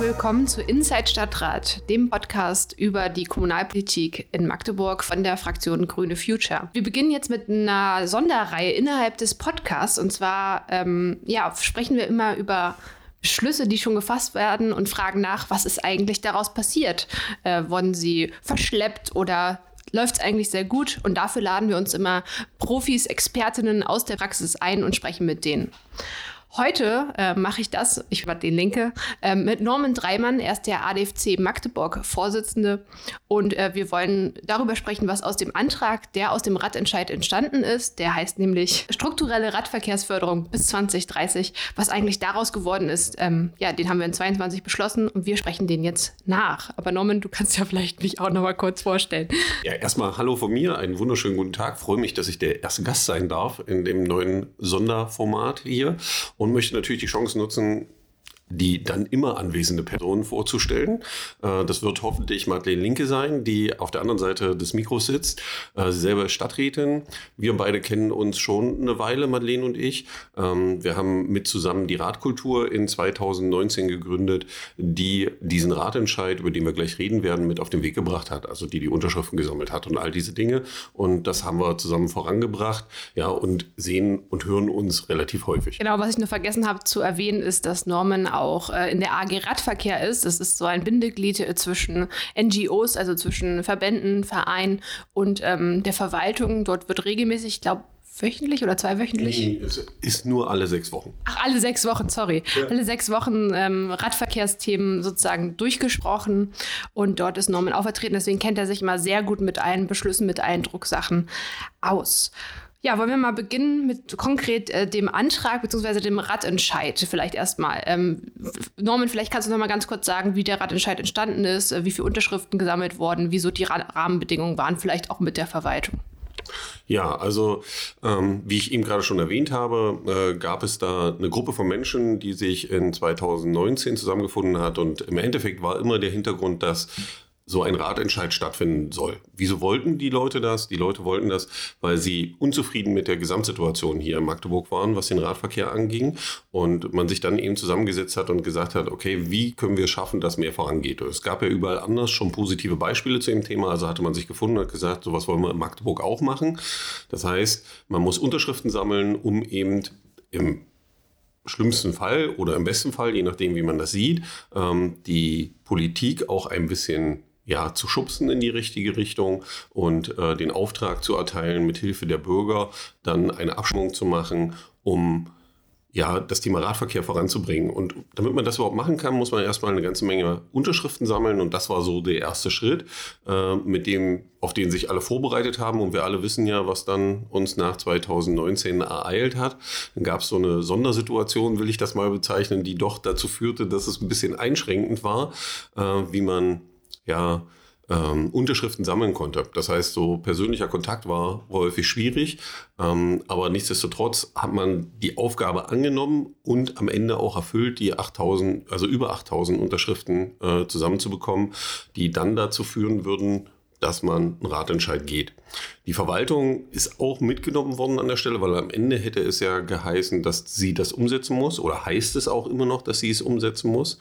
willkommen zu Inside Stadtrat, dem Podcast über die Kommunalpolitik in Magdeburg von der Fraktion Grüne Future. Wir beginnen jetzt mit einer Sonderreihe innerhalb des Podcasts und zwar ähm, ja, sprechen wir immer über Beschlüsse, die schon gefasst werden und fragen nach, was ist eigentlich daraus passiert? Äh, wurden sie verschleppt oder läuft es eigentlich sehr gut? Und dafür laden wir uns immer Profis, Expertinnen aus der Praxis ein und sprechen mit denen. Heute äh, mache ich das, ich war den Linke, äh, mit Norman Dreimann. Er ist der ADFC Magdeburg-Vorsitzende. Und äh, wir wollen darüber sprechen, was aus dem Antrag, der aus dem Radentscheid entstanden ist. Der heißt nämlich strukturelle Radverkehrsförderung bis 2030. Was eigentlich daraus geworden ist, ähm, ja, den haben wir in 22 beschlossen und wir sprechen den jetzt nach. Aber Norman, du kannst ja vielleicht mich auch noch mal kurz vorstellen. Ja, erstmal Hallo von mir, einen wunderschönen guten Tag. Freue mich, dass ich der erste Gast sein darf in dem neuen Sonderformat hier. Und und möchte natürlich die Chance nutzen, die dann immer anwesende Person vorzustellen. Äh, das wird hoffentlich Madeleine Linke sein, die auf der anderen Seite des Mikros sitzt. Äh, sie selber ist Stadträtin. Wir beide kennen uns schon eine Weile, Madeleine und ich. Ähm, wir haben mit zusammen die Radkultur in 2019 gegründet, die diesen Ratentscheid, über den wir gleich reden werden, mit auf den Weg gebracht hat. Also die die Unterschriften gesammelt hat und all diese Dinge. Und das haben wir zusammen vorangebracht. Ja, und sehen und hören uns relativ häufig. Genau, was ich nur vergessen habe zu erwähnen, ist, dass Norman auch äh, in der AG Radverkehr ist. Das ist so ein Bindeglied äh, zwischen NGOs, also zwischen Verbänden, Vereinen und ähm, der Verwaltung. Dort wird regelmäßig, ich glaube, wöchentlich oder zweiwöchentlich? Nee, es ist nur alle sechs Wochen. Ach, alle sechs Wochen, sorry. Ja. Alle sechs Wochen ähm, Radverkehrsthemen sozusagen durchgesprochen und dort ist Norman auch vertreten. Deswegen kennt er sich immer sehr gut mit allen Beschlüssen, mit allen Drucksachen aus. Ja, wollen wir mal beginnen mit konkret äh, dem Antrag bzw. dem Radentscheid vielleicht erstmal. Ähm, Norman, vielleicht kannst du noch mal ganz kurz sagen, wie der Radentscheid entstanden ist, äh, wie viele Unterschriften gesammelt wurden, wieso die Rahmenbedingungen waren, vielleicht auch mit der Verwaltung. Ja, also ähm, wie ich eben gerade schon erwähnt habe, äh, gab es da eine Gruppe von Menschen, die sich in 2019 zusammengefunden hat und im Endeffekt war immer der Hintergrund, dass so ein Ratentscheid stattfinden soll. Wieso wollten die Leute das? Die Leute wollten das, weil sie unzufrieden mit der Gesamtsituation hier in Magdeburg waren, was den Radverkehr anging. Und man sich dann eben zusammengesetzt hat und gesagt hat, okay, wie können wir schaffen, dass mehr vorangeht? Es gab ja überall anders schon positive Beispiele zu dem Thema. Also hatte man sich gefunden und gesagt, sowas wollen wir in Magdeburg auch machen. Das heißt, man muss Unterschriften sammeln, um eben im schlimmsten Fall oder im besten Fall, je nachdem, wie man das sieht, ähm, die Politik auch ein bisschen ja, zu schubsen in die richtige Richtung und äh, den Auftrag zu erteilen, mit Hilfe der Bürger dann eine Abstimmung zu machen, um ja, das Thema Radverkehr voranzubringen. Und damit man das überhaupt machen kann, muss man erstmal eine ganze Menge Unterschriften sammeln. Und das war so der erste Schritt, äh, mit dem, auf den sich alle vorbereitet haben. Und wir alle wissen ja, was dann uns nach 2019 ereilt hat. Dann gab es so eine Sondersituation, will ich das mal bezeichnen, die doch dazu führte, dass es ein bisschen einschränkend war, äh, wie man ja, ähm, Unterschriften sammeln konnte. Das heißt, so persönlicher Kontakt war häufig schwierig, ähm, aber nichtsdestotrotz hat man die Aufgabe angenommen und am Ende auch erfüllt, die 8000, also über 8000 Unterschriften äh, zusammenzubekommen, die dann dazu führen würden, dass man einen Ratentscheid geht. Die Verwaltung ist auch mitgenommen worden an der Stelle, weil am Ende hätte es ja geheißen, dass sie das umsetzen muss oder heißt es auch immer noch, dass sie es umsetzen muss.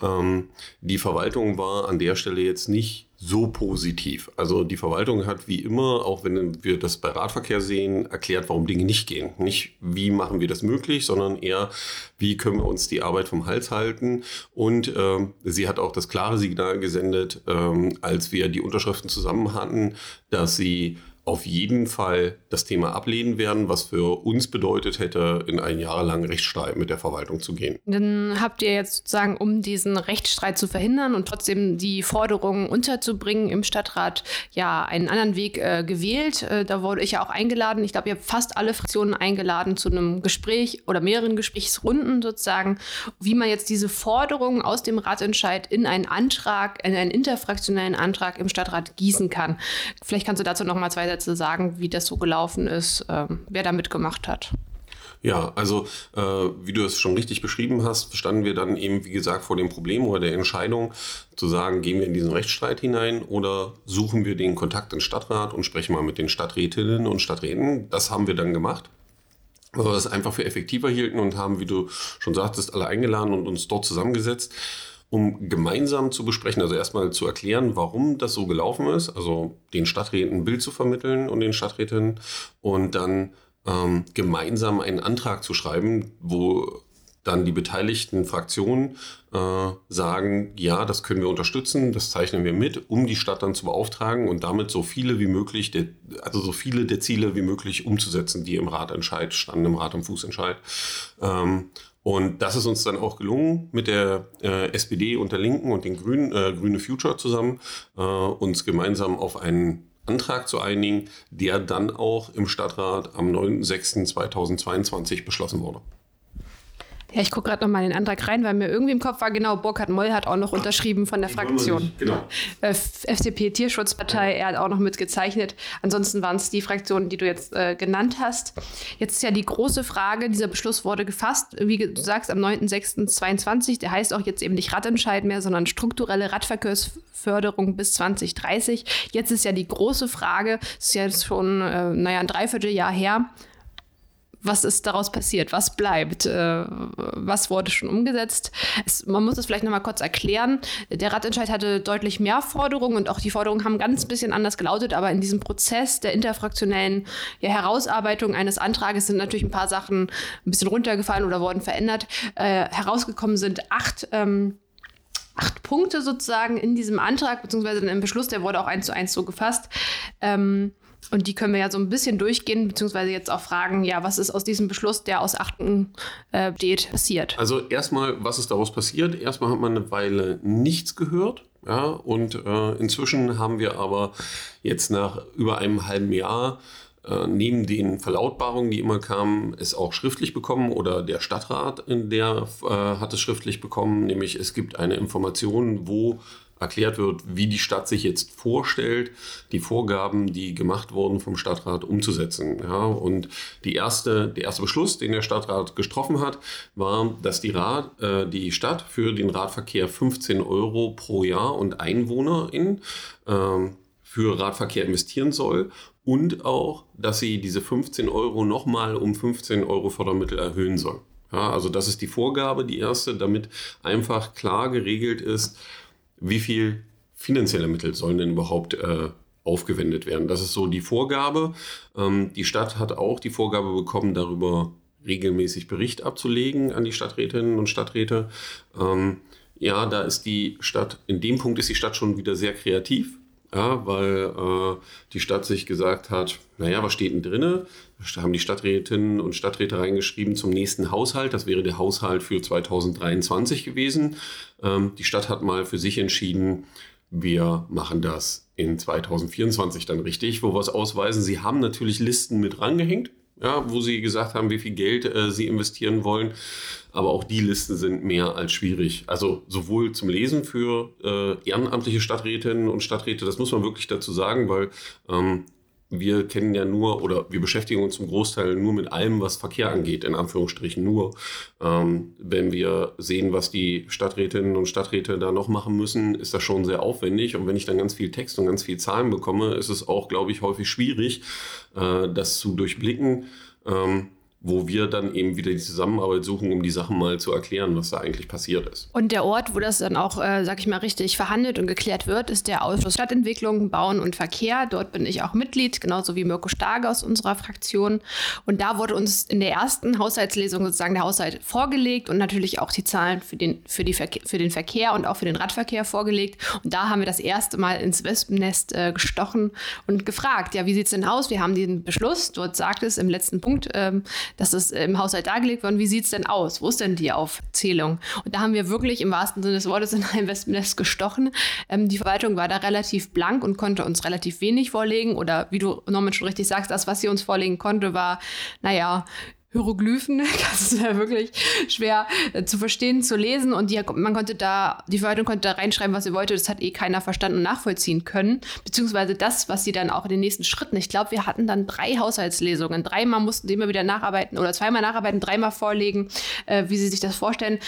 Ähm, die Verwaltung war an der Stelle jetzt nicht so positiv. Also die Verwaltung hat wie immer, auch wenn wir das bei Radverkehr sehen, erklärt, warum Dinge nicht gehen. Nicht, wie machen wir das möglich, sondern eher, wie können wir uns die Arbeit vom Hals halten. Und äh, sie hat auch das klare Signal gesendet, äh, als wir die Unterschriften zusammen hatten, dass sie auf jeden Fall das Thema ablehnen werden, was für uns bedeutet hätte, in einen jahrelangen Rechtsstreit mit der Verwaltung zu gehen. Dann habt ihr jetzt sozusagen, um diesen Rechtsstreit zu verhindern und trotzdem die Forderungen unterzubringen im Stadtrat, ja, einen anderen Weg äh, gewählt. Äh, da wurde ich ja auch eingeladen. Ich glaube, ihr habt fast alle Fraktionen eingeladen zu einem Gespräch oder mehreren Gesprächsrunden sozusagen, wie man jetzt diese Forderungen aus dem Ratentscheid in einen Antrag, in einen interfraktionellen Antrag im Stadtrat gießen kann. Vielleicht kannst du dazu noch mal zwei Sätze sagen, wie das so gelaufen ist, ähm, wer da mitgemacht hat. Ja, also äh, wie du es schon richtig beschrieben hast, standen wir dann eben, wie gesagt, vor dem Problem oder der Entscheidung zu sagen, gehen wir in diesen Rechtsstreit hinein oder suchen wir den Kontakt in Stadtrat und sprechen mal mit den Stadträtinnen und Stadträten. Das haben wir dann gemacht weil wir das einfach für effektiver hielten und haben, wie du schon sagtest, alle eingeladen und uns dort zusammengesetzt um gemeinsam zu besprechen, also erstmal zu erklären, warum das so gelaufen ist, also den Stadträten ein Bild zu vermitteln und den Stadträten und dann ähm, gemeinsam einen Antrag zu schreiben, wo dann die beteiligten Fraktionen äh, sagen, ja, das können wir unterstützen, das zeichnen wir mit, um die Stadt dann zu beauftragen und damit so viele wie möglich, der, also so viele der Ziele wie möglich umzusetzen, die im Ratentscheid standen, im Rat am Fußentscheid. Ähm, und das ist uns dann auch gelungen, mit der äh, SPD und der Linken und den Grünen, äh, Grüne Future zusammen, äh, uns gemeinsam auf einen Antrag zu einigen, der dann auch im Stadtrat am 9.06.2022 beschlossen wurde. Ja, ich gucke gerade noch mal in den Antrag rein, weil mir irgendwie im Kopf war, genau, Burkhard Moll hat auch noch unterschrieben von der Fraktion. Genau. Äh, FDP Tierschutzpartei, er hat auch noch mitgezeichnet. Ansonsten waren es die Fraktionen, die du jetzt äh, genannt hast. Jetzt ist ja die große Frage, dieser Beschluss wurde gefasst, wie du sagst, am 9.06.22. Der heißt auch jetzt eben nicht Radentscheid mehr, sondern strukturelle Radverkehrsförderung bis 2030. Jetzt ist ja die große Frage, es ist jetzt schon, äh, naja, ein Dreivierteljahr her, was ist daraus passiert, was bleibt, äh, was wurde schon umgesetzt. Es, man muss das vielleicht nochmal kurz erklären. Der Ratentscheid hatte deutlich mehr Forderungen und auch die Forderungen haben ganz bisschen anders gelautet, aber in diesem Prozess der interfraktionellen ja, Herausarbeitung eines Antrages sind natürlich ein paar Sachen ein bisschen runtergefallen oder wurden verändert. Äh, herausgekommen sind acht ähm, acht Punkte sozusagen in diesem Antrag, beziehungsweise in dem Beschluss, der wurde auch eins zu eins so gefasst. Ähm, und die können wir ja so ein bisschen durchgehen, beziehungsweise jetzt auch fragen, ja, was ist aus diesem Beschluss, der aus Achten äh, steht, passiert? Also erstmal, was ist daraus passiert? Erstmal hat man eine Weile nichts gehört. Ja, und äh, inzwischen haben wir aber jetzt nach über einem halben Jahr äh, neben den Verlautbarungen, die immer kamen, es auch schriftlich bekommen oder der Stadtrat der äh, hat es schriftlich bekommen, nämlich es gibt eine Information, wo erklärt wird, wie die Stadt sich jetzt vorstellt, die Vorgaben, die gemacht wurden vom Stadtrat umzusetzen. Ja, und die erste, der erste Beschluss, den der Stadtrat getroffen hat, war, dass die, Rad, äh, die Stadt für den Radverkehr 15 Euro pro Jahr und Einwohnerin äh, für Radverkehr investieren soll und auch, dass sie diese 15 Euro nochmal um 15 Euro Fördermittel erhöhen soll. Ja, also das ist die Vorgabe, die erste, damit einfach klar geregelt ist, wie viel finanzielle Mittel sollen denn überhaupt äh, aufgewendet werden. Das ist so die Vorgabe. Ähm, die Stadt hat auch die Vorgabe bekommen, darüber regelmäßig Bericht abzulegen an die Stadträtinnen und Stadträte. Ähm, ja, da ist die Stadt, in dem Punkt ist die Stadt schon wieder sehr kreativ. Ja, weil äh, die Stadt sich gesagt hat, naja, was steht denn drinne? Haben die Stadträtinnen und Stadträte reingeschrieben zum nächsten Haushalt. Das wäre der Haushalt für 2023 gewesen. Ähm, die Stadt hat mal für sich entschieden, wir machen das in 2024 dann richtig, wo wir es ausweisen. Sie haben natürlich Listen mit rangehängt ja, wo sie gesagt haben, wie viel Geld äh, sie investieren wollen. Aber auch die Listen sind mehr als schwierig. Also sowohl zum Lesen für äh, ehrenamtliche Stadträtinnen und Stadträte, das muss man wirklich dazu sagen, weil ähm, wir kennen ja nur oder wir beschäftigen uns zum Großteil nur mit allem, was Verkehr angeht, in Anführungsstrichen nur. Ähm, wenn wir sehen, was die Stadträtinnen und Stadträte da noch machen müssen, ist das schon sehr aufwendig. Und wenn ich dann ganz viel Text und ganz viel Zahlen bekomme, ist es auch, glaube ich, häufig schwierig, äh, das zu durchblicken. Ähm, wo wir dann eben wieder die Zusammenarbeit suchen, um die Sachen mal zu erklären, was da eigentlich passiert ist. Und der Ort, wo das dann auch, äh, sag ich mal, richtig verhandelt und geklärt wird, ist der Ausschuss Stadtentwicklung, Bauen und Verkehr. Dort bin ich auch Mitglied, genauso wie Mirko Starge aus unserer Fraktion. Und da wurde uns in der ersten Haushaltslesung sozusagen der Haushalt vorgelegt und natürlich auch die Zahlen für den, für, die Verke für den Verkehr und auch für den Radverkehr vorgelegt. Und da haben wir das erste Mal ins Wespennest äh, gestochen und gefragt, ja, wie sieht es denn aus? Wir haben den Beschluss, dort sagt es im letzten Punkt, ähm, das ist im Haushalt dargelegt worden. Wie sieht es denn aus? Wo ist denn die Aufzählung? Und da haben wir wirklich im wahrsten Sinne des Wortes in ein Wespennest gestochen. Ähm, die Verwaltung war da relativ blank und konnte uns relativ wenig vorlegen. Oder wie du, Norman, schon richtig sagst, das, was sie uns vorlegen konnte, war, naja, Hieroglyphen. Das ist ja wirklich schwer äh, zu verstehen, zu lesen. Und die, man konnte da, die Verwaltung konnte da reinschreiben, was sie wollte. Das hat eh keiner verstanden und nachvollziehen können. Beziehungsweise das, was sie dann auch in den nächsten Schritten. Ich glaube, wir hatten dann drei Haushaltslesungen. Dreimal mussten die immer wieder nacharbeiten oder zweimal nacharbeiten, dreimal vorlegen, äh, wie sie sich das vorstellen.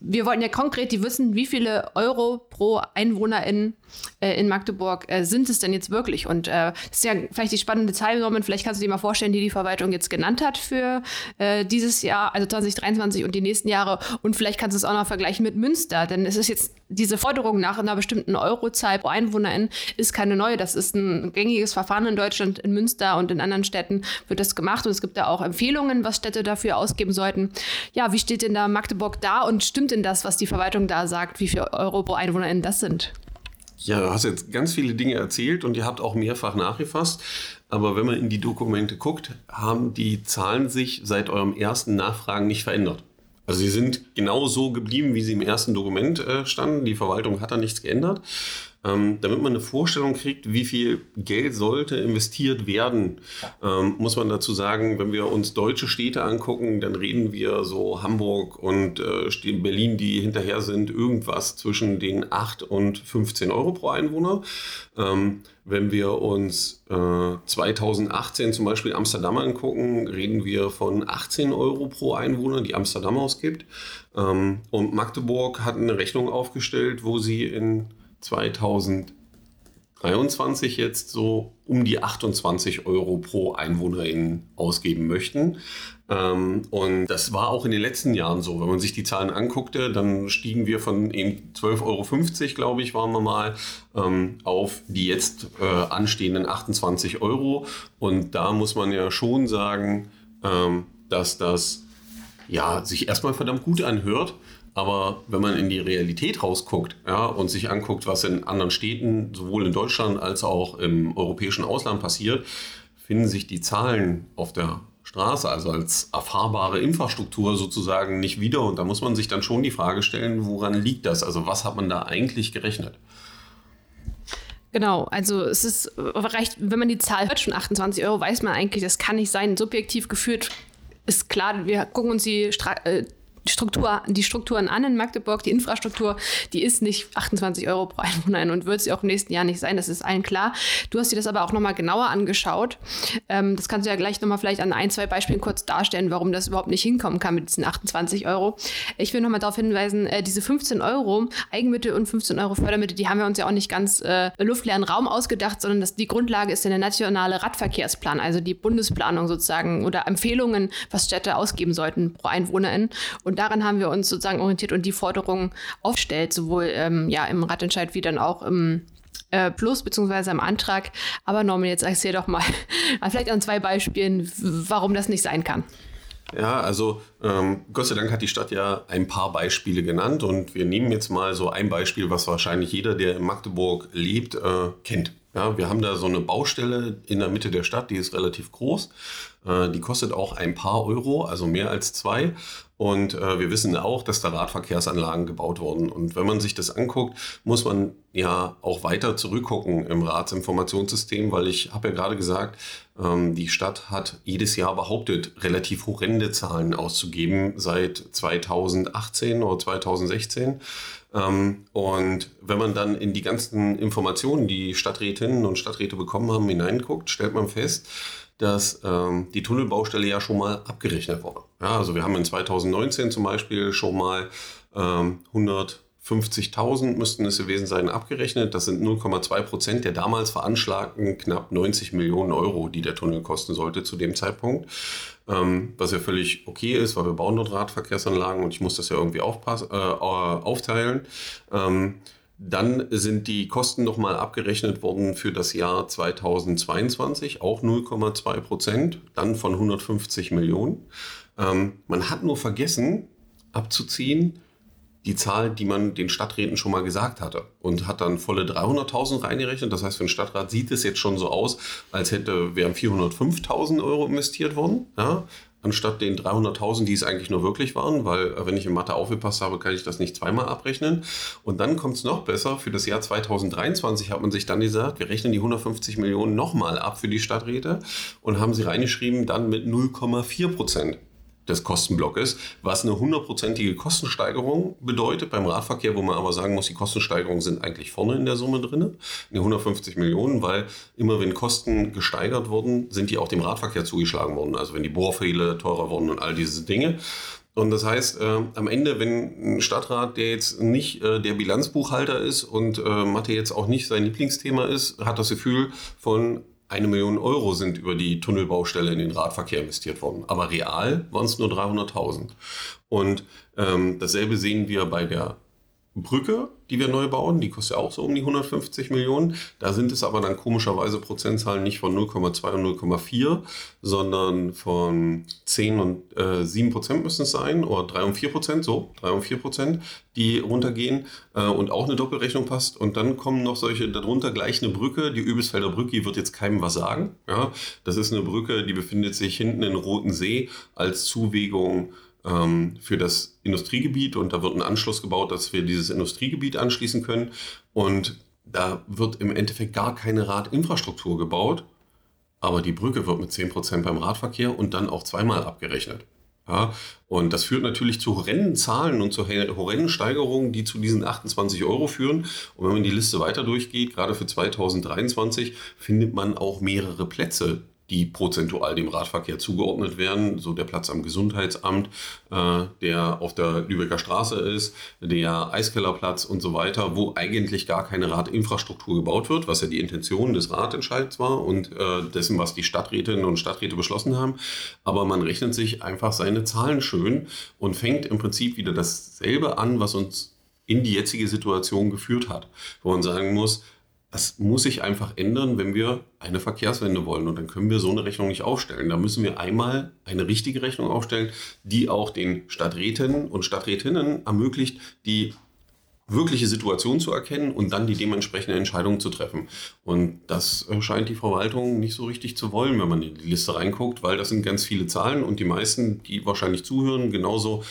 Wir wollten ja konkret die wissen, wie viele Euro pro Einwohnerin äh, in Magdeburg äh, sind es denn jetzt wirklich? Und äh, das ist ja vielleicht die spannende Zahl, Norman, vielleicht kannst du dir mal vorstellen, die die Verwaltung jetzt genannt hat für äh, dieses Jahr, also 2023 und die nächsten Jahre. Und vielleicht kannst du es auch noch vergleichen mit Münster, denn es ist jetzt diese Forderung nach einer bestimmten Eurozahl pro Einwohnerin ist keine neue. Das ist ein gängiges Verfahren in Deutschland, in Münster und in anderen Städten wird das gemacht und es gibt da auch Empfehlungen, was Städte dafür ausgeben sollten. Ja, wie steht denn da Magdeburg da und stimmt denn das, was die Verwaltung da sagt, wie viel Euro pro Einwohnerin das sind? Ja, du hast jetzt ganz viele Dinge erzählt und ihr habt auch mehrfach nachgefasst. Aber wenn man in die Dokumente guckt, haben die Zahlen sich seit eurem ersten Nachfragen nicht verändert. Also sie sind genau so geblieben, wie sie im ersten Dokument äh, standen. Die Verwaltung hat da nichts geändert. Ähm, damit man eine Vorstellung kriegt, wie viel Geld sollte investiert werden, ähm, muss man dazu sagen, wenn wir uns deutsche Städte angucken, dann reden wir so Hamburg und äh, Berlin, die hinterher sind, irgendwas zwischen den 8 und 15 Euro pro Einwohner. Ähm, wenn wir uns äh, 2018 zum Beispiel Amsterdam angucken, reden wir von 18 Euro pro Einwohner, die Amsterdam ausgibt. Ähm, und Magdeburg hat eine Rechnung aufgestellt, wo sie in 2023 jetzt so um die 28 Euro pro Einwohnerin ausgeben möchten. Ähm, und das war auch in den letzten Jahren so. Wenn man sich die Zahlen anguckte, dann stiegen wir von 12,50 Euro, glaube ich, waren wir mal, ähm, auf die jetzt äh, anstehenden 28 Euro. Und da muss man ja schon sagen, ähm, dass das ja, sich erstmal verdammt gut anhört. Aber wenn man in die Realität rausguckt ja, und sich anguckt, was in anderen Städten, sowohl in Deutschland als auch im europäischen Ausland passiert, finden sich die Zahlen auf der Straße, also als erfahrbare Infrastruktur sozusagen nicht wieder. Und da muss man sich dann schon die Frage stellen, woran liegt das? Also was hat man da eigentlich gerechnet? Genau, also es ist recht, wenn man die Zahl hört, schon 28 Euro, weiß man eigentlich, das kann nicht sein. Subjektiv geführt ist klar, wir gucken uns die Stra äh, Struktur, die Strukturen an in Magdeburg, die Infrastruktur, die ist nicht 28 Euro pro Einwohner und wird sie auch im nächsten Jahr nicht sein, das ist allen klar. Du hast dir das aber auch nochmal genauer angeschaut. Ähm, das kannst du ja gleich nochmal vielleicht an ein, zwei Beispielen kurz darstellen, warum das überhaupt nicht hinkommen kann mit diesen 28 Euro. Ich will nochmal darauf hinweisen, äh, diese 15 Euro Eigenmittel und 15 Euro Fördermittel, die haben wir uns ja auch nicht ganz äh, luftleeren Raum ausgedacht, sondern das, die Grundlage ist ja der nationale Radverkehrsplan, also die Bundesplanung sozusagen oder Empfehlungen, was Städte ausgeben sollten pro Einwohnerin. Und daran haben wir uns sozusagen orientiert und die Forderungen aufstellt, sowohl ähm, ja, im Ratentscheid wie dann auch im äh, Plus beziehungsweise im Antrag. Aber Norman, jetzt erzähl doch mal vielleicht an zwei Beispielen, warum das nicht sein kann. Ja, also ähm, Gott sei Dank hat die Stadt ja ein paar Beispiele genannt und wir nehmen jetzt mal so ein Beispiel, was wahrscheinlich jeder, der in Magdeburg lebt, äh, kennt. Ja, wir haben da so eine Baustelle in der Mitte der Stadt, die ist relativ groß. Äh, die kostet auch ein paar Euro, also mehr als zwei. Und äh, wir wissen auch, dass da Radverkehrsanlagen gebaut wurden. Und wenn man sich das anguckt, muss man ja auch weiter zurückgucken im Ratsinformationssystem, weil ich habe ja gerade gesagt, ähm, die Stadt hat jedes Jahr behauptet, relativ horrende Zahlen auszugeben seit 2018 oder 2016. Ähm, und wenn man dann in die ganzen Informationen, die Stadträtinnen und Stadträte bekommen haben, hineinguckt, stellt man fest, dass ähm, die Tunnelbaustelle ja schon mal abgerechnet wurde. Ja, also wir haben in 2019 zum Beispiel schon mal ähm, 150.000 müssten es gewesen sein, abgerechnet. Das sind 0,2 Prozent der damals veranschlagten knapp 90 Millionen Euro, die der Tunnel kosten sollte zu dem Zeitpunkt. Ähm, was ja völlig okay ist, weil wir bauen dort Radverkehrsanlagen und ich muss das ja irgendwie aufpassen, äh, aufteilen. Ähm, dann sind die Kosten nochmal abgerechnet worden für das Jahr 2022, auch 0,2 Prozent, dann von 150 Millionen. Ähm, man hat nur vergessen abzuziehen die Zahl, die man den Stadträten schon mal gesagt hatte und hat dann volle 300.000 reingerechnet. Das heißt, für den Stadtrat sieht es jetzt schon so aus, als hätte wären 405.000 Euro investiert worden. Ja? Anstatt den 300.000, die es eigentlich nur wirklich waren, weil äh, wenn ich in Mathe aufgepasst habe, kann ich das nicht zweimal abrechnen. Und dann kommt es noch besser, für das Jahr 2023 hat man sich dann gesagt, wir rechnen die 150 Millionen nochmal ab für die Stadträte und haben sie reingeschrieben dann mit 0,4 Prozent des Kostenblocks, was eine hundertprozentige Kostensteigerung bedeutet beim Radverkehr, wo man aber sagen muss, die Kostensteigerungen sind eigentlich vorne in der Summe drin, die 150 Millionen, weil immer wenn Kosten gesteigert wurden, sind die auch dem Radverkehr zugeschlagen worden. Also wenn die Bohrfehle teurer wurden und all diese Dinge. Und das heißt, äh, am Ende, wenn ein Stadtrat, der jetzt nicht äh, der Bilanzbuchhalter ist und äh, Mathe jetzt auch nicht sein Lieblingsthema ist, hat das Gefühl von eine Million Euro sind über die Tunnelbaustelle in den Radverkehr investiert worden. Aber real waren es nur 300.000. Und ähm, dasselbe sehen wir bei der Brücke, die wir neu bauen, die kostet ja auch so um die 150 Millionen. Da sind es aber dann komischerweise Prozentzahlen nicht von 0,2 und 0,4, sondern von 10 und äh, 7 Prozent müssen es sein, oder 3 und 4 Prozent, so, 3 und 4 Prozent, die runtergehen äh, und auch eine Doppelrechnung passt. Und dann kommen noch solche, darunter gleich eine Brücke, die Übelsfelder Brücke, die wird jetzt keinem was sagen. Ja? Das ist eine Brücke, die befindet sich hinten in Roten See als Zuwegung ähm, für das Industriegebiet und da wird ein Anschluss gebaut, dass wir dieses Industriegebiet anschließen können. Und da wird im Endeffekt gar keine Radinfrastruktur gebaut, aber die Brücke wird mit 10% beim Radverkehr und dann auch zweimal abgerechnet. Ja, und das führt natürlich zu horrenden Zahlen und zu horrenden Steigerungen, die zu diesen 28 Euro führen. Und wenn man die Liste weiter durchgeht, gerade für 2023, findet man auch mehrere Plätze, die prozentual dem Radverkehr zugeordnet werden. So der Platz am Gesundheitsamt, äh, der auf der Lübecker Straße ist, der Eiskellerplatz und so weiter, wo eigentlich gar keine Radinfrastruktur gebaut wird, was ja die Intention des Ratentscheids war und äh, dessen, was die Stadträtinnen und Stadträte beschlossen haben. Aber man rechnet sich einfach seine Zahlen schön und fängt im Prinzip wieder dasselbe an, was uns in die jetzige Situation geführt hat, wo man sagen muss, das muss sich einfach ändern, wenn wir eine Verkehrswende wollen. Und dann können wir so eine Rechnung nicht aufstellen. Da müssen wir einmal eine richtige Rechnung aufstellen, die auch den Stadträtinnen und Stadträtinnen ermöglicht, die wirkliche Situation zu erkennen und dann die dementsprechende Entscheidung zu treffen. Und das scheint die Verwaltung nicht so richtig zu wollen, wenn man in die Liste reinguckt, weil das sind ganz viele Zahlen und die meisten, die wahrscheinlich zuhören, genauso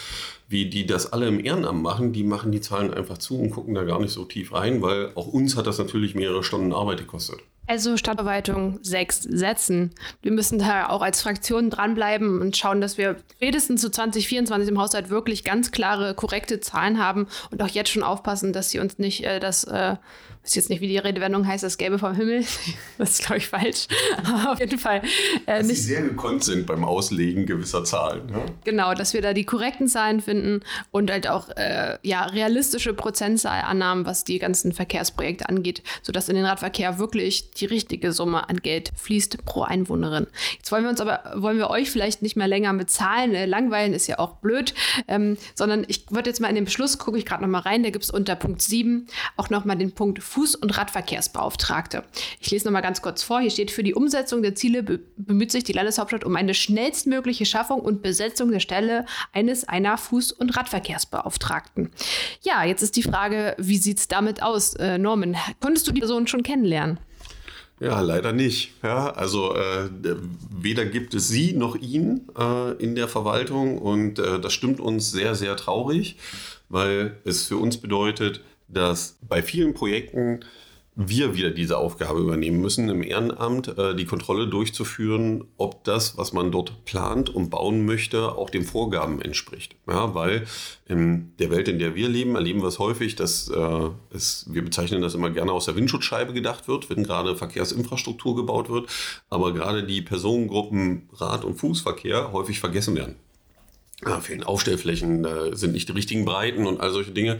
wie die das alle im Ehrenamt machen, die machen die Zahlen einfach zu und gucken da gar nicht so tief rein, weil auch uns hat das natürlich mehrere Stunden Arbeit gekostet. Also Stadtverwaltung sechs setzen. Wir müssen da auch als Fraktion dranbleiben und schauen, dass wir spätestens zu 2024 im Haushalt wirklich ganz klare, korrekte Zahlen haben und auch jetzt schon aufpassen, dass sie uns nicht äh, das äh, weiß jetzt nicht, wie die Redewendung heißt, das Gelbe vom Himmel. das ist, glaube ich, falsch. Aber auf jeden Fall. Äh, dass nicht, sie sehr gekonnt sind beim Auslegen gewisser Zahlen. Ne? Genau, dass wir da die korrekten Zahlen finden und halt auch äh, ja, realistische Prozentzahlannahmen, was die ganzen Verkehrsprojekte angeht, sodass in den Radverkehr wirklich die richtige Summe an Geld fließt pro Einwohnerin. Jetzt wollen wir uns aber, wollen wir euch vielleicht nicht mehr länger mit Zahlen äh, langweilen, ist ja auch blöd, ähm, sondern ich würde jetzt mal in den Beschluss, gucke ich gerade nochmal rein, da gibt es unter Punkt 7 auch nochmal den Punkt Fuß- und Radverkehrsbeauftragte. Ich lese noch mal ganz kurz vor. Hier steht, für die Umsetzung der Ziele be bemüht sich die Landeshauptstadt um eine schnellstmögliche Schaffung und Besetzung der Stelle eines einer Fuß- und Radverkehrsbeauftragten. Ja, jetzt ist die Frage, wie sieht es damit aus? Äh, Norman, konntest du die Person schon kennenlernen? Ja, leider nicht. Ja, also äh, weder gibt es sie noch ihn äh, in der Verwaltung und äh, das stimmt uns sehr, sehr traurig, weil es für uns bedeutet, dass bei vielen Projekten wir wieder diese Aufgabe übernehmen müssen, im Ehrenamt äh, die Kontrolle durchzuführen, ob das, was man dort plant und bauen möchte, auch den Vorgaben entspricht. Ja, weil in der Welt, in der wir leben, erleben wir es häufig, dass äh, es, wir bezeichnen das immer gerne aus der Windschutzscheibe gedacht wird, wenn gerade Verkehrsinfrastruktur gebaut wird, aber gerade die Personengruppen Rad- und Fußverkehr häufig vergessen werden ja, fehlen Aufstellflächen, da sind nicht die richtigen Breiten und all solche Dinge.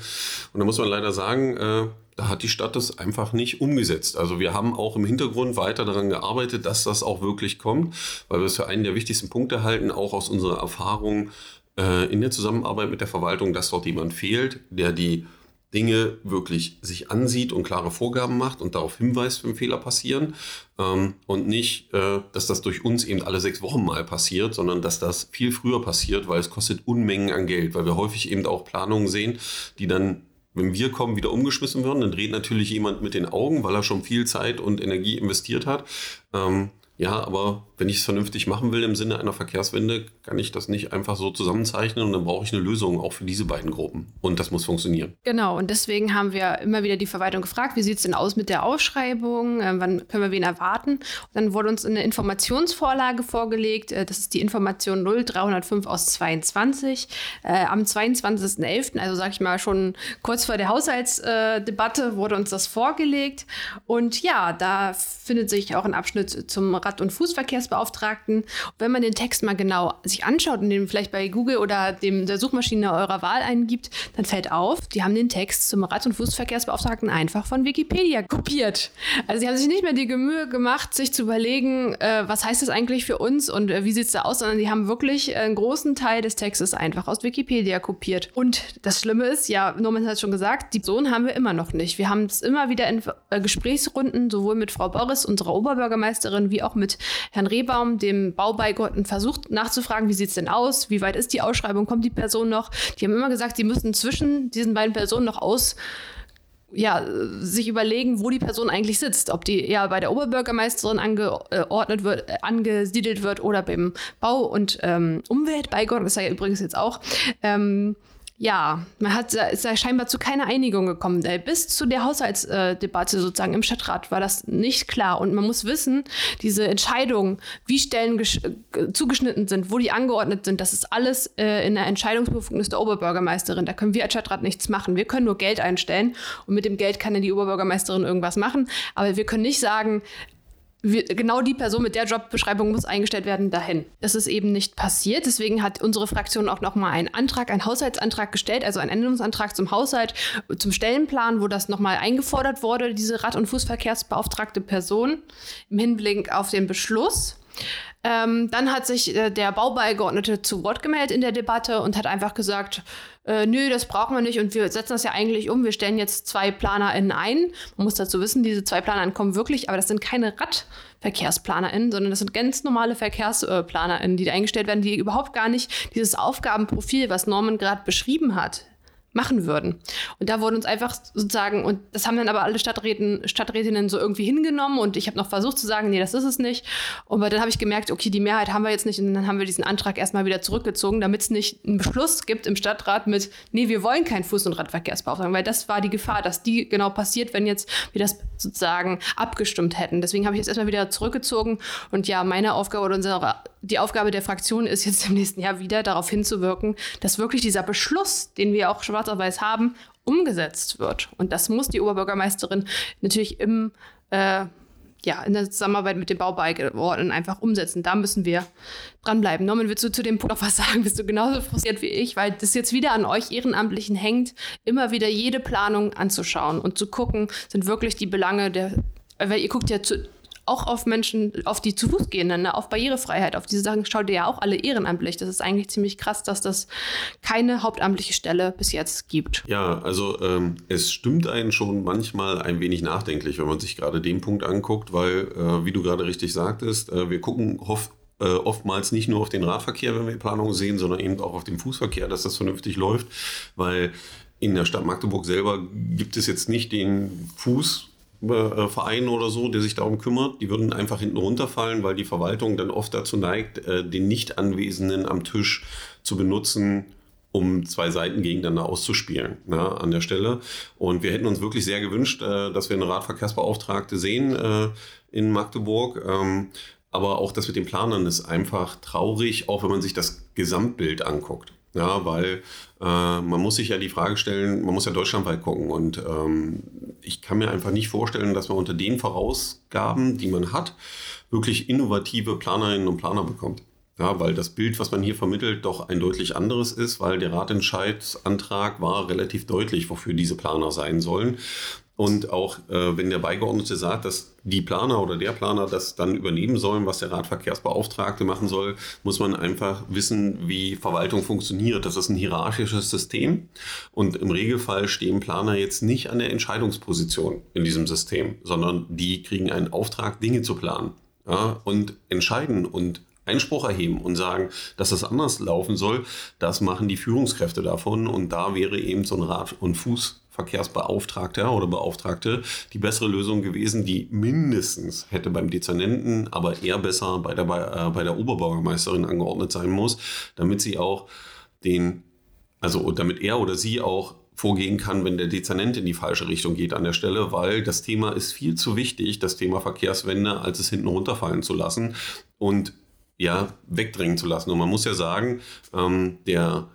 Und da muss man leider sagen, äh, da hat die Stadt das einfach nicht umgesetzt. Also wir haben auch im Hintergrund weiter daran gearbeitet, dass das auch wirklich kommt, weil wir es für einen der wichtigsten Punkte halten, auch aus unserer Erfahrung äh, in der Zusammenarbeit mit der Verwaltung, dass dort jemand fehlt, der die Dinge wirklich sich ansieht und klare Vorgaben macht und darauf hinweist, wenn Fehler passieren. Ähm, und nicht, äh, dass das durch uns eben alle sechs Wochen mal passiert, sondern dass das viel früher passiert, weil es kostet Unmengen an Geld, weil wir häufig eben auch Planungen sehen, die dann wenn wir kommen, wieder umgeschmissen werden, dann dreht natürlich jemand mit den Augen, weil er schon viel Zeit und Energie investiert hat. Ähm, ja, aber wenn ich es vernünftig machen will im Sinne einer Verkehrswende, kann ich das nicht einfach so zusammenzeichnen und dann brauche ich eine Lösung auch für diese beiden Gruppen. Und das muss funktionieren. Genau, und deswegen haben wir immer wieder die Verwaltung gefragt, wie sieht es denn aus mit der Ausschreibung, äh, wann können wir wen erwarten? Und dann wurde uns eine Informationsvorlage vorgelegt, äh, das ist die Information 0305 aus 22, äh, am 22.11., also sage ich mal schon kurz vor der Haushaltsdebatte, wurde uns das vorgelegt. Und ja, da findet sich auch ein Abschnitt zum Rad- und Fußverkehrs Verkehrsbeauftragten. wenn man den Text mal genau sich anschaut und den vielleicht bei Google oder dem, der Suchmaschine eurer Wahl eingibt, dann fällt auf, die haben den Text zum Rad- und Fußverkehrsbeauftragten einfach von Wikipedia kopiert. Also sie haben sich nicht mehr die Mühe gemacht, sich zu überlegen, äh, was heißt das eigentlich für uns und äh, wie sieht es da aus, sondern die haben wirklich einen großen Teil des Textes einfach aus Wikipedia kopiert. Und das Schlimme ist, ja, Norman hat es schon gesagt, die Sohn haben wir immer noch nicht. Wir haben es immer wieder in äh, Gesprächsrunden, sowohl mit Frau Boris, unserer Oberbürgermeisterin, wie auch mit Herrn Rehbaum, dem Baubeigotten, versucht nachzufragen, wie sieht es denn aus, wie weit ist die Ausschreibung, kommt die Person noch. Die haben immer gesagt, sie müssen zwischen diesen beiden Personen noch aus ja, sich überlegen, wo die Person eigentlich sitzt. Ob die eher bei der Oberbürgermeisterin angeordnet wird, äh, angesiedelt wird oder beim Bau- und ähm, Umweltbeigotten, ist ja übrigens jetzt auch. Ähm, ja, man hat, ist da scheinbar zu keiner Einigung gekommen. Bis zu der Haushaltsdebatte sozusagen im Stadtrat war das nicht klar. Und man muss wissen, diese Entscheidungen, wie Stellen zugeschnitten sind, wo die angeordnet sind, das ist alles äh, in der Entscheidungsbefugnis der Oberbürgermeisterin. Da können wir als Stadtrat nichts machen. Wir können nur Geld einstellen und mit dem Geld kann dann die Oberbürgermeisterin irgendwas machen. Aber wir können nicht sagen, wir, genau die Person mit der Jobbeschreibung muss eingestellt werden dahin. Das ist eben nicht passiert. Deswegen hat unsere Fraktion auch nochmal einen Antrag, einen Haushaltsantrag gestellt, also einen Änderungsantrag zum Haushalt, zum Stellenplan, wo das nochmal eingefordert wurde, diese Rad- und Fußverkehrsbeauftragte Person im Hinblick auf den Beschluss. Ähm, dann hat sich äh, der Baubeigeordnete zu Wort gemeldet in der Debatte und hat einfach gesagt, äh, nö, das brauchen wir nicht und wir setzen das ja eigentlich um. Wir stellen jetzt zwei PlanerInnen ein. Man muss dazu wissen, diese zwei PlanerInnen kommen wirklich, aber das sind keine RadverkehrsplanerInnen, sondern das sind ganz normale VerkehrsplanerInnen, die da eingestellt werden, die überhaupt gar nicht dieses Aufgabenprofil, was Norman gerade beschrieben hat, machen würden. Und da wurden uns einfach sozusagen, und das haben dann aber alle Stadträten, Stadträtinnen so irgendwie hingenommen und ich habe noch versucht zu sagen, nee, das ist es nicht. Aber dann habe ich gemerkt, okay, die Mehrheit haben wir jetzt nicht und dann haben wir diesen Antrag erstmal wieder zurückgezogen, damit es nicht einen Beschluss gibt im Stadtrat mit, nee, wir wollen keinen Fuß- und Radverkehrsbeauftragten, weil das war die Gefahr, dass die genau passiert, wenn jetzt wir das sozusagen abgestimmt hätten. Deswegen habe ich jetzt erstmal wieder zurückgezogen und ja, meine Aufgabe oder unsere, die Aufgabe der Fraktion ist jetzt im nächsten Jahr wieder darauf hinzuwirken, dass wirklich dieser Beschluss, den wir auch schwarz auf weiß haben, umgesetzt wird. Und das muss die Oberbürgermeisterin natürlich im, äh, ja, in der Zusammenarbeit mit den Baubeigeordneten einfach umsetzen. Da müssen wir dranbleiben. Norman, willst du zu dem Punkt noch was sagen? Bist du genauso frustriert wie ich? Weil das jetzt wieder an euch Ehrenamtlichen hängt, immer wieder jede Planung anzuschauen und zu gucken, sind wirklich die Belange der, weil ihr guckt ja zu, auch auf Menschen, auf die zu Fuß gehenden, ne? auf Barrierefreiheit, auf diese Sachen schaut ihr ja auch alle ehrenamtlich. Das ist eigentlich ziemlich krass, dass das keine hauptamtliche Stelle bis jetzt gibt. Ja, also ähm, es stimmt einen schon manchmal ein wenig nachdenklich, wenn man sich gerade den Punkt anguckt, weil, äh, wie du gerade richtig sagtest, äh, wir gucken oft äh, oftmals nicht nur auf den Radverkehr, wenn wir die Planung sehen, sondern eben auch auf den Fußverkehr, dass das vernünftig läuft, weil in der Stadt Magdeburg selber gibt es jetzt nicht den Fuß äh, Verein oder so, der sich darum kümmert, die würden einfach hinten runterfallen, weil die Verwaltung dann oft dazu neigt, äh, den Nicht-Anwesenden am Tisch zu benutzen, um zwei Seiten gegeneinander auszuspielen na, an der Stelle. Und wir hätten uns wirklich sehr gewünscht, äh, dass wir eine Radverkehrsbeauftragte sehen in Magdeburg. Ähm, aber auch das mit den Planern ist einfach traurig, auch wenn man sich das Gesamtbild anguckt. Ja, weil äh, man muss sich ja die Frage stellen, man muss ja deutschlandweit gucken. Und ähm, ich kann mir einfach nicht vorstellen, dass man unter den Vorausgaben, die man hat, wirklich innovative Planerinnen und Planer bekommt. Ja, weil das Bild, was man hier vermittelt, doch ein deutlich anderes ist, weil der Ratentscheidsantrag war relativ deutlich, wofür diese Planer sein sollen. Und auch äh, wenn der Beigeordnete sagt, dass die Planer oder der Planer das dann übernehmen sollen, was der Radverkehrsbeauftragte machen soll, muss man einfach wissen, wie Verwaltung funktioniert. Das ist ein hierarchisches System. Und im Regelfall stehen Planer jetzt nicht an der Entscheidungsposition in diesem System, sondern die kriegen einen Auftrag, Dinge zu planen ja, und entscheiden und Einspruch erheben und sagen, dass das anders laufen soll, das machen die Führungskräfte davon. Und da wäre eben so ein Rad- und Fuß Verkehrsbeauftragter oder Beauftragte die bessere Lösung gewesen, die mindestens hätte beim Dezernenten, aber eher besser bei der, äh, bei der Oberbürgermeisterin angeordnet sein muss, damit sie auch den, also damit er oder sie auch vorgehen kann, wenn der Dezernent in die falsche Richtung geht an der Stelle, weil das Thema ist viel zu wichtig, das Thema Verkehrswende, als es hinten runterfallen zu lassen und ja, wegdrängen zu lassen. Und man muss ja sagen, ähm, der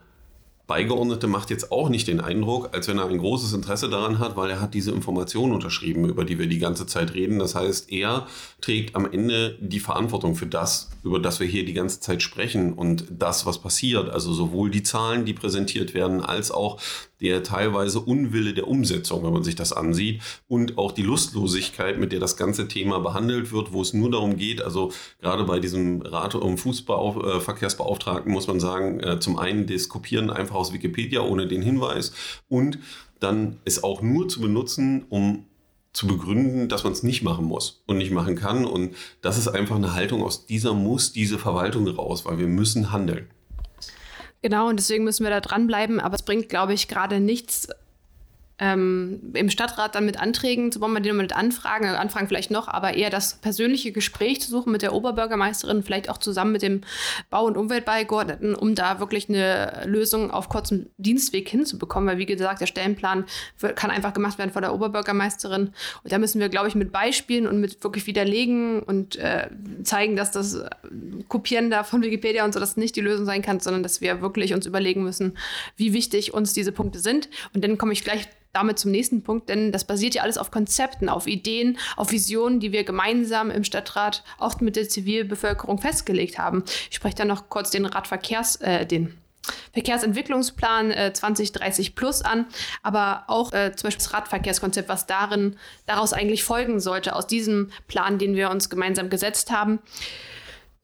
Beigeordnete macht jetzt auch nicht den Eindruck, als wenn er ein großes Interesse daran hat, weil er hat diese Informationen unterschrieben, über die wir die ganze Zeit reden. Das heißt, er trägt am Ende die Verantwortung für das, über das wir hier die ganze Zeit sprechen und das, was passiert. Also sowohl die Zahlen, die präsentiert werden, als auch der teilweise Unwille der Umsetzung, wenn man sich das ansieht, und auch die Lustlosigkeit, mit der das ganze Thema behandelt wird, wo es nur darum geht, also gerade bei diesem Rat- und Fußverkehrsbeauftragten muss man sagen, äh, zum einen das Kopieren einfach aus Wikipedia ohne den Hinweis und dann es auch nur zu benutzen, um zu begründen, dass man es nicht machen muss und nicht machen kann. Und das ist einfach eine Haltung, aus dieser muss diese Verwaltung raus, weil wir müssen handeln. Genau, und deswegen müssen wir da dranbleiben. Aber es bringt, glaube ich, gerade nichts, ähm, im Stadtrat dann mit Anträgen zu bombardieren, mit Anfragen, also Anfragen vielleicht noch, aber eher das persönliche Gespräch zu suchen mit der Oberbürgermeisterin, vielleicht auch zusammen mit dem Bau- und Umweltbeigeordneten, um da wirklich eine Lösung auf kurzem Dienstweg hinzubekommen, weil wie gesagt, der Stellenplan kann einfach gemacht werden von der Oberbürgermeisterin. Und da müssen wir, glaube ich, mit Beispielen und mit wirklich widerlegen und äh, zeigen, dass das Kopieren da von Wikipedia und so das nicht die Lösung sein kann, sondern dass wir wirklich uns überlegen müssen, wie wichtig uns diese Punkte sind. Und dann komme ich gleich damit zum nächsten Punkt, denn das basiert ja alles auf Konzepten, auf Ideen, auf Visionen, die wir gemeinsam im Stadtrat auch mit der Zivilbevölkerung festgelegt haben. Ich spreche dann noch kurz den Radverkehrs, äh, den Verkehrsentwicklungsplan äh, 2030 plus an, aber auch äh, zum Beispiel das Radverkehrskonzept, was darin daraus eigentlich folgen sollte, aus diesem Plan, den wir uns gemeinsam gesetzt haben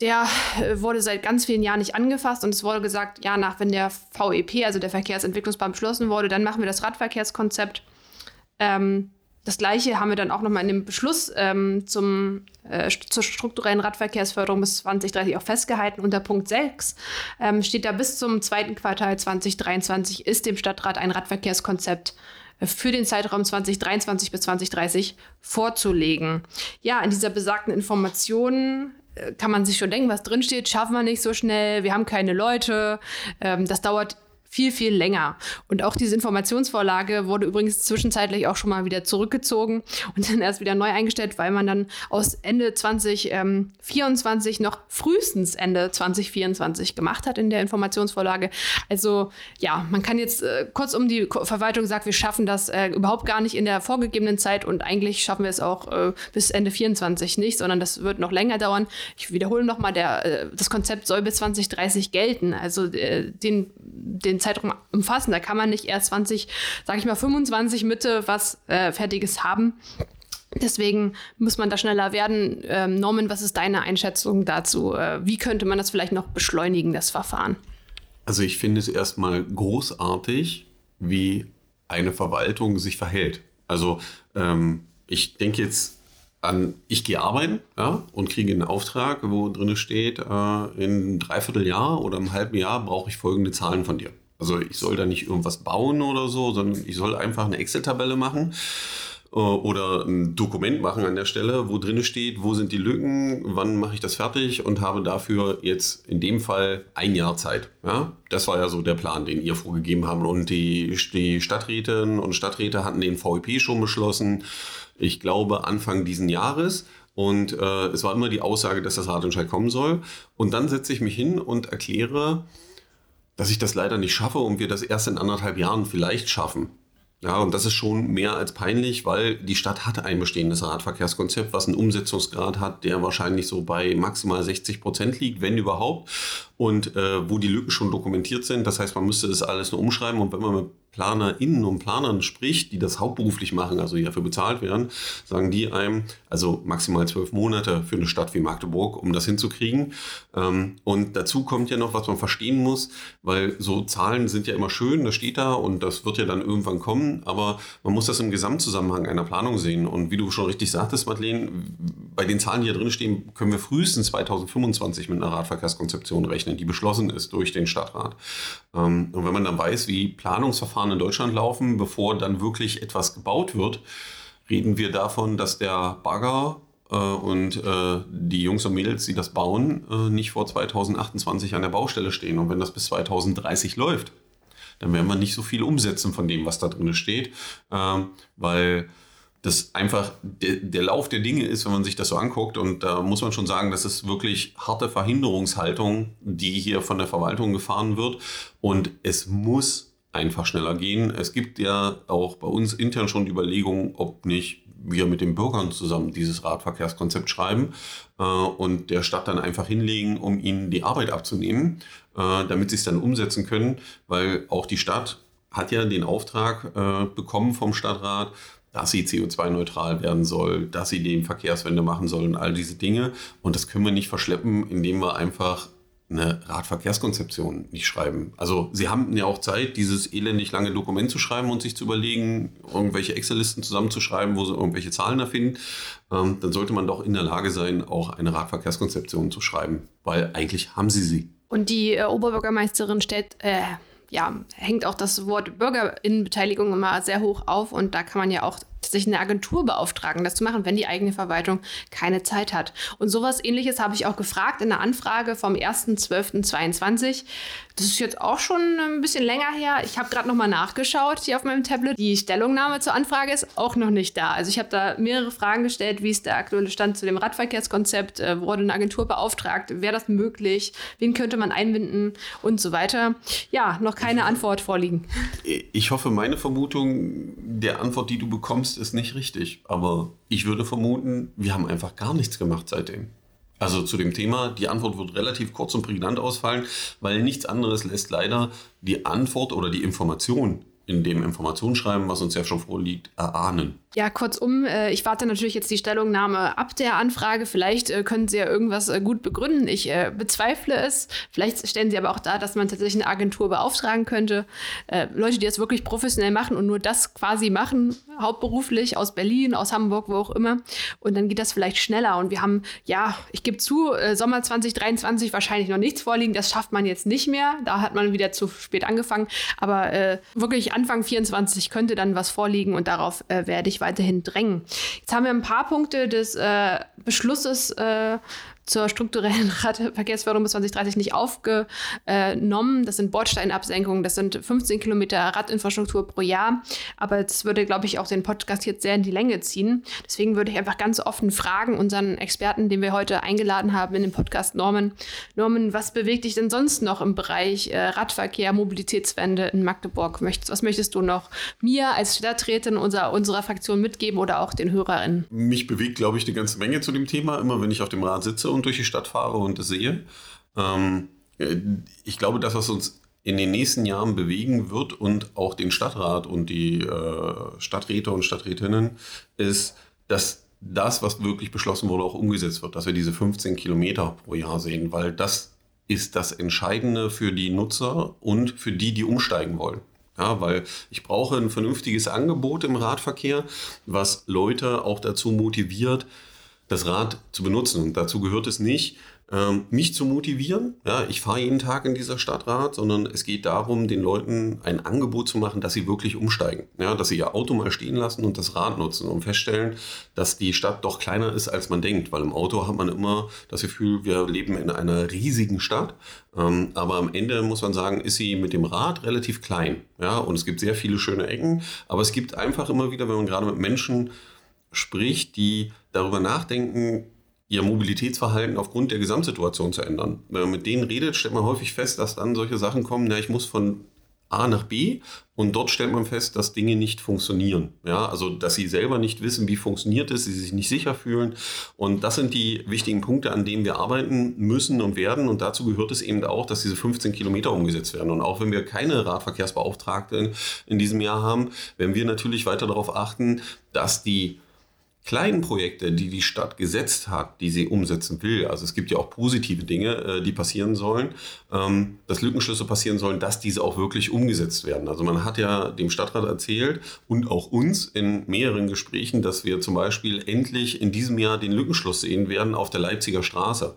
der äh, wurde seit ganz vielen Jahren nicht angefasst und es wurde gesagt, ja, nach wenn der VEP, also der Verkehrentwicklungsplan, beschlossen wurde, dann machen wir das Radverkehrskonzept. Ähm, das gleiche haben wir dann auch nochmal in dem Beschluss ähm, zum, äh, zur strukturellen Radverkehrsförderung bis 2030 auch festgehalten. Unter Punkt 6 ähm, steht da bis zum zweiten Quartal 2023 ist dem Stadtrat ein Radverkehrskonzept äh, für den Zeitraum 2023 bis 2030 vorzulegen. Ja, in dieser besagten Information kann man sich schon denken, was drinsteht, schaffen wir nicht so schnell, wir haben keine Leute, ähm, das dauert viel, viel länger. Und auch diese Informationsvorlage wurde übrigens zwischenzeitlich auch schon mal wieder zurückgezogen und dann erst wieder neu eingestellt, weil man dann aus Ende 2024 noch frühestens Ende 2024 gemacht hat in der Informationsvorlage. Also ja, man kann jetzt äh, kurz um die Verwaltung sagt, wir schaffen das äh, überhaupt gar nicht in der vorgegebenen Zeit und eigentlich schaffen wir es auch äh, bis Ende 24 nicht, sondern das wird noch länger dauern. Ich wiederhole nochmal, äh, das Konzept soll bis 2030 gelten. Also äh, den, Zeitraum umfassen. Da kann man nicht erst 20, sage ich mal 25 Mitte was äh, Fertiges haben. Deswegen muss man da schneller werden. Ähm, Norman, was ist deine Einschätzung dazu? Äh, wie könnte man das vielleicht noch beschleunigen, das Verfahren? Also ich finde es erstmal großartig, wie eine Verwaltung sich verhält. Also ähm, ich denke jetzt an, ich gehe arbeiten ja, und kriege einen Auftrag, wo drin steht, äh, in einem Dreivierteljahr oder einem halben Jahr brauche ich folgende Zahlen von dir. Also ich soll da nicht irgendwas bauen oder so, sondern ich soll einfach eine Excel-Tabelle machen äh, oder ein Dokument machen an der Stelle, wo drin steht, wo sind die Lücken, wann mache ich das fertig und habe dafür jetzt in dem Fall ein Jahr Zeit. Ja? Das war ja so der Plan, den ihr vorgegeben habt. Und die, die Stadträtinnen und Stadträte hatten den VEP schon beschlossen, ich glaube Anfang diesen Jahres. Und äh, es war immer die Aussage, dass das Ratentscheid kommen soll. Und dann setze ich mich hin und erkläre, dass ich das leider nicht schaffe und wir das erst in anderthalb Jahren vielleicht schaffen. Ja, und das ist schon mehr als peinlich, weil die Stadt hat ein bestehendes Radverkehrskonzept, was einen Umsetzungsgrad hat, der wahrscheinlich so bei maximal 60 Prozent liegt, wenn überhaupt. Und äh, wo die Lücken schon dokumentiert sind. Das heißt, man müsste das alles nur umschreiben. Und wenn man mit PlanerInnen und Planern spricht, die das hauptberuflich machen, also die dafür bezahlt werden, sagen die einem, also maximal zwölf Monate für eine Stadt wie Magdeburg, um das hinzukriegen. Ähm, und dazu kommt ja noch, was man verstehen muss, weil so Zahlen sind ja immer schön, das steht da und das wird ja dann irgendwann kommen, aber man muss das im Gesamtzusammenhang einer Planung sehen. Und wie du schon richtig sagtest, Madeleine, bei den Zahlen, die hier drin stehen, können wir frühestens 2025 mit einer Radverkehrskonzeption rechnen, die beschlossen ist durch den Stadtrat. Ähm, und wenn man dann weiß, wie Planungsverfahren Verfahren in Deutschland laufen, bevor dann wirklich etwas gebaut wird, reden wir davon, dass der Bagger äh, und äh, die Jungs und Mädels, die das bauen, äh, nicht vor 2028 an der Baustelle stehen. Und wenn das bis 2030 läuft, dann werden wir nicht so viel umsetzen von dem, was da drin steht, ähm, weil das einfach der, der, Lauf der Dinge ist, wenn man sich das so anguckt. Und da muss man schon sagen, das ist wirklich harte Verhinderungshaltung, die hier von der Verwaltung gefahren wird. Und es muss einfach schneller gehen. Es gibt ja auch bei uns intern schon die Überlegungen, ob nicht wir mit den Bürgern zusammen dieses Radverkehrskonzept schreiben äh, und der Stadt dann einfach hinlegen, um ihnen die Arbeit abzunehmen, äh, damit sie es dann umsetzen können, weil auch die Stadt hat ja den Auftrag äh, bekommen vom Stadtrat, dass sie CO2-neutral werden soll, dass sie die Verkehrswende machen soll und all diese Dinge. Und das können wir nicht verschleppen, indem wir einfach eine Radverkehrskonzeption nicht schreiben. Also sie haben ja auch Zeit, dieses elendig lange Dokument zu schreiben und sich zu überlegen, irgendwelche Excel-Listen zusammenzuschreiben, wo sie irgendwelche Zahlen erfinden. Ähm, dann sollte man doch in der Lage sein, auch eine Radverkehrskonzeption zu schreiben, weil eigentlich haben sie sie. Und die äh, Oberbürgermeisterin stellt, äh, ja, hängt auch das Wort Bürgerinnenbeteiligung immer sehr hoch auf und da kann man ja auch sich eine Agentur beauftragen, das zu machen, wenn die eigene Verwaltung keine Zeit hat. Und sowas ähnliches habe ich auch gefragt in der Anfrage vom 1.12.22. Das ist jetzt auch schon ein bisschen länger her. Ich habe gerade nochmal nachgeschaut hier auf meinem Tablet. Die Stellungnahme zur Anfrage ist auch noch nicht da. Also ich habe da mehrere Fragen gestellt, wie ist der aktuelle Stand zu dem Radverkehrskonzept, äh, wurde eine Agentur beauftragt, wäre das möglich, wen könnte man einbinden und so weiter. Ja, noch keine Antwort vorliegen. Ich hoffe, meine Vermutung der Antwort, die du bekommst, ist nicht richtig. Aber ich würde vermuten, wir haben einfach gar nichts gemacht seitdem. Also zu dem Thema, die Antwort wird relativ kurz und prägnant ausfallen, weil nichts anderes lässt leider die Antwort oder die Information in dem Informationsschreiben, was uns ja schon vorliegt, erahnen. Ja, kurzum, äh, ich warte natürlich jetzt die Stellungnahme ab der Anfrage. Vielleicht äh, können Sie ja irgendwas äh, gut begründen. Ich bezweifle es. Vielleicht stellen Sie aber auch dar, dass man tatsächlich eine Agentur beauftragen könnte. Leute, die das wirklich professionell machen und nur das quasi machen, hauptberuflich aus Berlin, aus Hamburg, wo auch immer. Und dann geht das vielleicht schneller. Und wir haben, ja, ich gebe zu, Sommer 2023 wahrscheinlich noch nichts vorliegen. Das schafft man jetzt nicht mehr. Da hat man wieder zu spät angefangen. Aber äh, wirklich Anfang 24 könnte dann was vorliegen und darauf äh, werde ich weiterhin drängen. Jetzt haben wir ein paar Punkte des äh, Beschlusses äh, zur strukturellen Radverkehrsförderung bis 2030 nicht aufgenommen. Das sind Bordsteinabsenkungen, das sind 15 Kilometer Radinfrastruktur pro Jahr. Aber das würde, glaube ich, auch den Podcast jetzt sehr in die Länge ziehen. Deswegen würde ich einfach ganz offen fragen, unseren Experten, den wir heute eingeladen haben in dem Podcast Norman. Norman, was bewegt dich denn sonst noch im Bereich äh, Radverkehr, Mobilitätswende in Magdeburg? was möchtest du noch mir als Stellvertreterin unserer, unserer Fraktion mitgeben oder auch den HörerInnen? Mich bewegt, glaube ich, eine ganze Menge zu dem Thema. Immer wenn ich auf dem Rad sitze und durch die Stadt fahre und das sehe. Ähm, ich glaube, das, was uns in den nächsten Jahren bewegen wird und auch den Stadtrat und die äh, Stadträte und Stadträtinnen, ist, dass das, was wirklich beschlossen wurde, auch umgesetzt wird, dass wir diese 15 Kilometer pro Jahr sehen, weil das ist das Entscheidende für die Nutzer und für die, die umsteigen wollen. Ja, weil ich brauche ein vernünftiges Angebot im Radverkehr, was Leute auch dazu motiviert, das Rad zu benutzen. Und dazu gehört es nicht, ähm, mich zu motivieren. Ja, ich fahre jeden Tag in dieser Stadt Rad, sondern es geht darum, den Leuten ein Angebot zu machen, dass sie wirklich umsteigen. Ja, dass sie ihr Auto mal stehen lassen und das Rad nutzen und feststellen, dass die Stadt doch kleiner ist, als man denkt. Weil im Auto hat man immer das Gefühl, wir leben in einer riesigen Stadt. Ähm, aber am Ende muss man sagen, ist sie mit dem Rad relativ klein. Ja, und es gibt sehr viele schöne Ecken. Aber es gibt einfach immer wieder, wenn man gerade mit Menschen spricht, die darüber nachdenken, ihr Mobilitätsverhalten aufgrund der Gesamtsituation zu ändern. Wenn man mit denen redet, stellt man häufig fest, dass dann solche Sachen kommen, na, ich muss von A nach B und dort stellt man fest, dass Dinge nicht funktionieren. Ja, also dass sie selber nicht wissen, wie funktioniert es, sie sich nicht sicher fühlen. Und das sind die wichtigen Punkte, an denen wir arbeiten müssen und werden. Und dazu gehört es eben auch, dass diese 15 Kilometer umgesetzt werden. Und auch wenn wir keine Radverkehrsbeauftragte in diesem Jahr haben, werden wir natürlich weiter darauf achten, dass die kleinen Projekte, die die Stadt gesetzt hat, die sie umsetzen will, also es gibt ja auch positive Dinge, äh, die passieren sollen, ähm, dass Lückenschlüsse passieren sollen, dass diese auch wirklich umgesetzt werden. Also man hat ja dem Stadtrat erzählt und auch uns in mehreren Gesprächen, dass wir zum Beispiel endlich in diesem Jahr den Lückenschluss sehen werden auf der Leipziger Straße.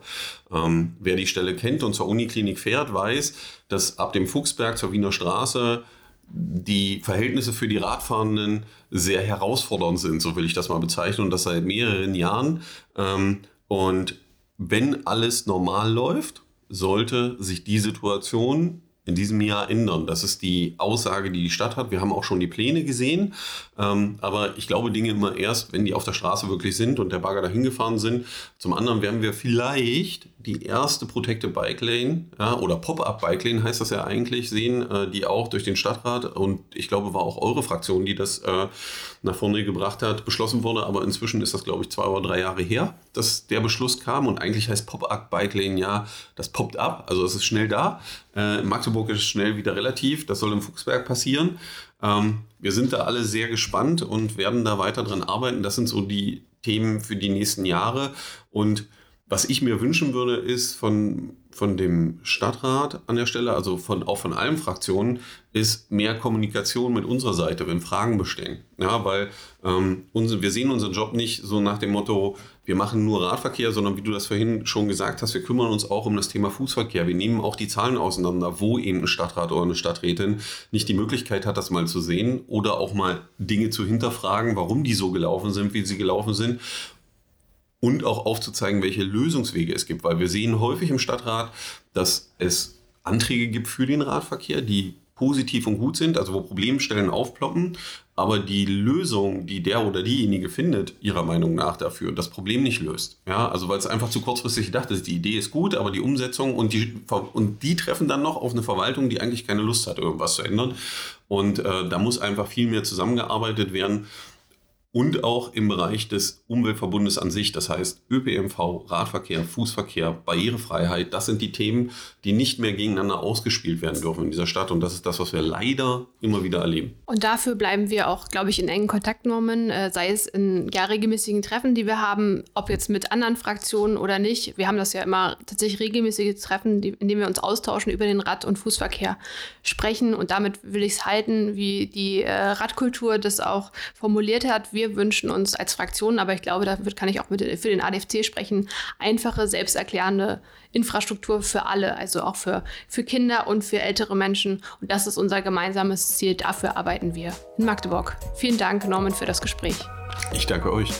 Ähm, wer die Stelle kennt und zur Uniklinik fährt, weiß, dass ab dem Fuchsberg zur Wiener Straße die Verhältnisse für die Radfahrenden sehr herausfordernd sind, so will ich das mal bezeichnen, und das seit mehreren Jahren. Ähm, und wenn alles normal läuft, sollte sich die Situation in diesem Jahr ändern. Das ist die Aussage, die die Stadt hat. Wir haben auch schon die Pläne gesehen. Ähm, aber ich glaube, Dinge immer erst, wenn die auf der Straße wirklich sind und der Bagger dahin gefahren sind. Zum anderen werden wir vielleicht die erste Protected Bike Lane ja, oder Pop-Up Bike Lane heißt das ja eigentlich sehen, äh, die auch durch den Stadtrat und ich glaube, war auch eure Fraktion, die das äh, nach vorne gebracht hat, beschlossen wurde. Aber inzwischen ist das, glaube ich, zwei oder drei Jahre her, dass der Beschluss kam und eigentlich heißt Pop-Up Bike Lane ja, das poppt ab, also es ist schnell da. Äh, Magdeburg ist schnell wieder relativ, das soll im Fuchsberg passieren. Ähm, wir sind da alle sehr gespannt und werden da weiter dran arbeiten. Das sind so die Themen für die nächsten Jahre und was ich mir wünschen würde, ist von, von dem Stadtrat an der Stelle, also von, auch von allen Fraktionen, ist mehr Kommunikation mit unserer Seite, wenn Fragen bestehen. Ja, weil ähm, unsere, wir sehen unseren Job nicht so nach dem Motto, wir machen nur Radverkehr, sondern wie du das vorhin schon gesagt hast, wir kümmern uns auch um das Thema Fußverkehr. Wir nehmen auch die Zahlen auseinander, wo eben ein Stadtrat oder eine Stadträtin nicht die Möglichkeit hat, das mal zu sehen oder auch mal Dinge zu hinterfragen, warum die so gelaufen sind, wie sie gelaufen sind und auch aufzuzeigen, welche Lösungswege es gibt, weil wir sehen häufig im Stadtrat, dass es Anträge gibt für den Radverkehr, die positiv und gut sind, also wo Problemstellen aufploppen, aber die Lösung, die der oder diejenige findet, ihrer Meinung nach dafür, das Problem nicht löst. Ja, also weil es einfach zu kurzfristig gedacht ist. Die Idee ist gut, aber die Umsetzung und die, und die treffen dann noch auf eine Verwaltung, die eigentlich keine Lust hat, irgendwas zu ändern. Und äh, da muss einfach viel mehr zusammengearbeitet werden und auch im Bereich des Umweltverbundes an sich, das heißt ÖPNV, Radverkehr, Fußverkehr, Barrierefreiheit, das sind die Themen, die nicht mehr gegeneinander ausgespielt werden dürfen in dieser Stadt und das ist das, was wir leider immer wieder erleben. Und dafür bleiben wir auch, glaube ich, in engen Kontakt, Norman, äh, sei es in ja, regelmäßigen Treffen, die wir haben, ob jetzt mit anderen Fraktionen oder nicht. Wir haben das ja immer tatsächlich regelmäßige Treffen, die, in denen wir uns austauschen über den Rad- und Fußverkehr sprechen und damit will ich es halten, wie die äh, Radkultur das auch formuliert hat. Wir wir wünschen uns als Fraktion, aber ich glaube, da kann ich auch mit, für den ADFC sprechen, einfache, selbsterklärende Infrastruktur für alle, also auch für, für Kinder und für ältere Menschen. Und das ist unser gemeinsames Ziel. Dafür arbeiten wir in Magdeburg. Vielen Dank, Norman, für das Gespräch. Ich danke euch.